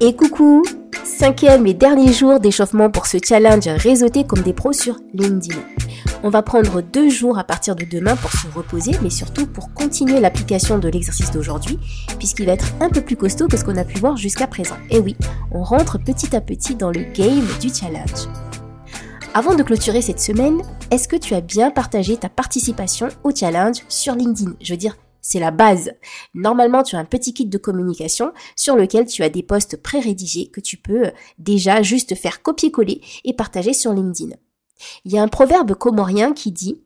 Et coucou Cinquième et dernier jour d'échauffement pour ce challenge réseauté comme des pros sur LinkedIn. On va prendre deux jours à partir de demain pour se reposer, mais surtout pour continuer l'application de l'exercice d'aujourd'hui, puisqu'il va être un peu plus costaud que ce qu'on a pu voir jusqu'à présent. Et oui, on rentre petit à petit dans le game du challenge. Avant de clôturer cette semaine, est-ce que tu as bien partagé ta participation au challenge sur LinkedIn? Je veux dire, c'est la base. Normalement, tu as un petit kit de communication sur lequel tu as des posts pré-rédigés que tu peux euh, déjà juste faire copier-coller et partager sur LinkedIn. Il y a un proverbe comorien qui dit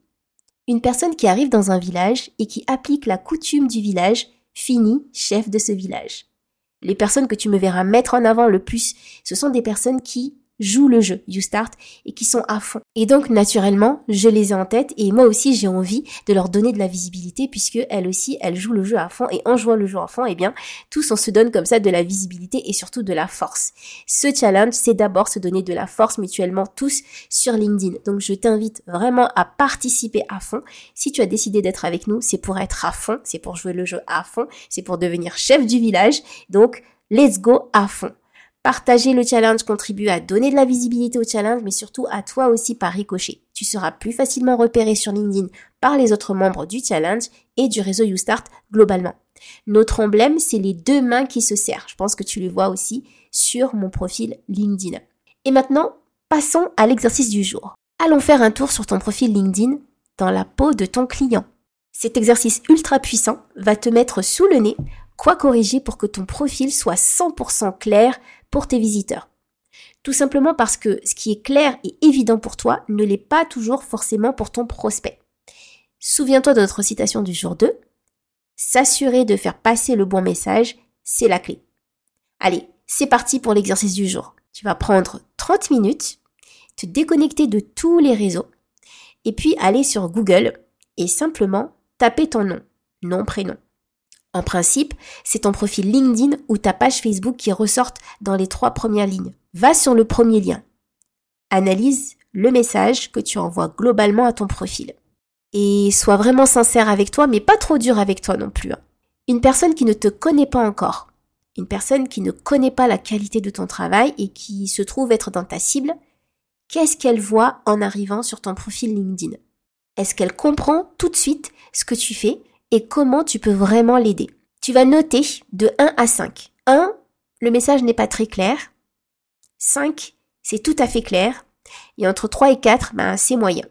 Une personne qui arrive dans un village et qui applique la coutume du village finit chef de ce village. Les personnes que tu me verras mettre en avant le plus, ce sont des personnes qui jouent le jeu You Start et qui sont à fond. Et donc naturellement, je les ai en tête et moi aussi j'ai envie de leur donner de la visibilité puisque elles aussi elles jouent le jeu à fond et en jouant le jeu à fond, eh bien tous on se donne comme ça de la visibilité et surtout de la force. Ce challenge, c'est d'abord se donner de la force mutuellement tous sur LinkedIn. Donc je t'invite vraiment à participer à fond. Si tu as décidé d'être avec nous, c'est pour être à fond, c'est pour jouer le jeu à fond, c'est pour devenir chef du village. Donc let's go à fond. Partager le challenge contribue à donner de la visibilité au challenge, mais surtout à toi aussi par ricochet. Tu seras plus facilement repéré sur LinkedIn par les autres membres du challenge et du réseau YouStart globalement. Notre emblème, c'est les deux mains qui se serrent. Je pense que tu le vois aussi sur mon profil LinkedIn. Et maintenant, passons à l'exercice du jour. Allons faire un tour sur ton profil LinkedIn dans la peau de ton client. Cet exercice ultra puissant va te mettre sous le nez quoi corriger pour que ton profil soit 100% clair pour tes visiteurs? Tout simplement parce que ce qui est clair et évident pour toi ne l'est pas toujours forcément pour ton prospect. Souviens-toi de notre citation du jour 2. S'assurer de faire passer le bon message, c'est la clé. Allez, c'est parti pour l'exercice du jour. Tu vas prendre 30 minutes, te déconnecter de tous les réseaux, et puis aller sur Google et simplement taper ton nom, nom, prénom. En principe, c'est ton profil LinkedIn ou ta page Facebook qui ressortent dans les trois premières lignes. Va sur le premier lien. Analyse le message que tu envoies globalement à ton profil. Et sois vraiment sincère avec toi, mais pas trop dur avec toi non plus. Hein. Une personne qui ne te connaît pas encore, une personne qui ne connaît pas la qualité de ton travail et qui se trouve être dans ta cible, qu'est-ce qu'elle voit en arrivant sur ton profil LinkedIn? Est-ce qu'elle comprend tout de suite ce que tu fais? Et comment tu peux vraiment l'aider. Tu vas noter de 1 à 5. 1, le message n'est pas très clair. 5, c'est tout à fait clair. Et entre 3 et 4, ben, c'est moyen.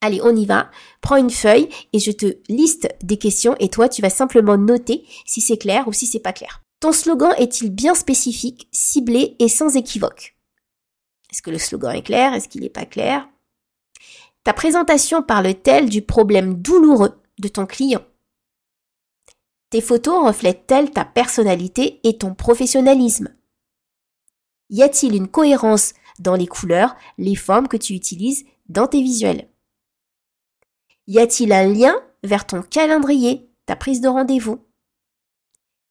Allez, on y va. Prends une feuille et je te liste des questions et toi, tu vas simplement noter si c'est clair ou si c'est pas clair. Ton slogan est-il bien spécifique, ciblé et sans équivoque? Est-ce que le slogan est clair? Est-ce qu'il n'est pas clair? Ta présentation parle-t-elle du problème douloureux de ton client? Tes photos reflètent-elles ta personnalité et ton professionnalisme? Y a-t-il une cohérence dans les couleurs, les formes que tu utilises dans tes visuels? Y a-t-il un lien vers ton calendrier, ta prise de rendez-vous?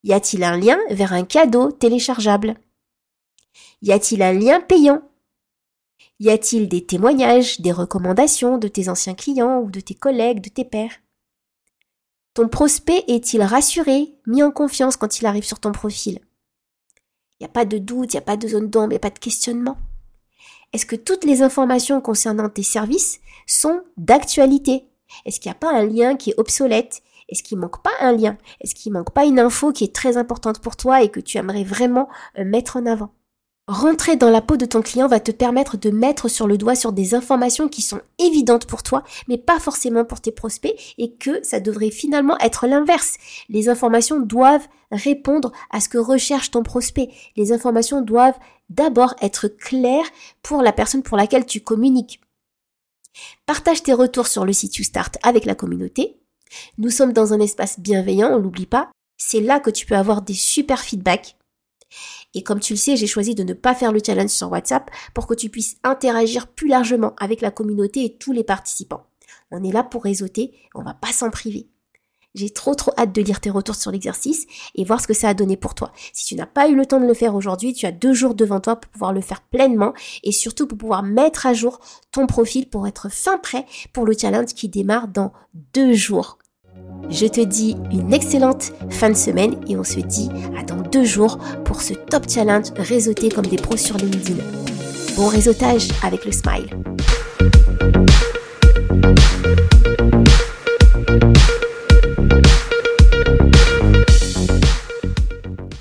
Y a-t-il un lien vers un cadeau téléchargeable? Y a-t-il un lien payant? Y a-t-il des témoignages, des recommandations de tes anciens clients ou de tes collègues, de tes pairs? Ton prospect est-il rassuré, mis en confiance quand il arrive sur ton profil? Il n'y a pas de doute, il n'y a pas de zone d'ombre, il n'y a pas de questionnement. Est-ce que toutes les informations concernant tes services sont d'actualité? Est-ce qu'il n'y a pas un lien qui est obsolète? Est-ce qu'il manque pas un lien? Est-ce qu'il manque pas une info qui est très importante pour toi et que tu aimerais vraiment euh, mettre en avant? Rentrer dans la peau de ton client va te permettre de mettre sur le doigt sur des informations qui sont évidentes pour toi, mais pas forcément pour tes prospects, et que ça devrait finalement être l'inverse. Les informations doivent répondre à ce que recherche ton prospect. Les informations doivent d'abord être claires pour la personne pour laquelle tu communiques. Partage tes retours sur le site YouStart avec la communauté. Nous sommes dans un espace bienveillant, on l'oublie pas. C'est là que tu peux avoir des super feedbacks et comme tu le sais, j'ai choisi de ne pas faire le challenge sur WhatsApp pour que tu puisses interagir plus largement avec la communauté et tous les participants. On est là pour réseauter, on va pas s'en priver. J'ai trop trop hâte de lire tes retours sur l'exercice et voir ce que ça a donné pour toi. Si tu n'as pas eu le temps de le faire aujourd'hui, tu as deux jours devant toi pour pouvoir le faire pleinement et surtout pour pouvoir mettre à jour ton profil pour être fin prêt pour le challenge qui démarre dans deux jours. Je te dis une excellente fin de semaine et on se dit à dans deux jours pour ce top challenge réseauté comme des pros sur LinkedIn. Bon réseautage avec le smile.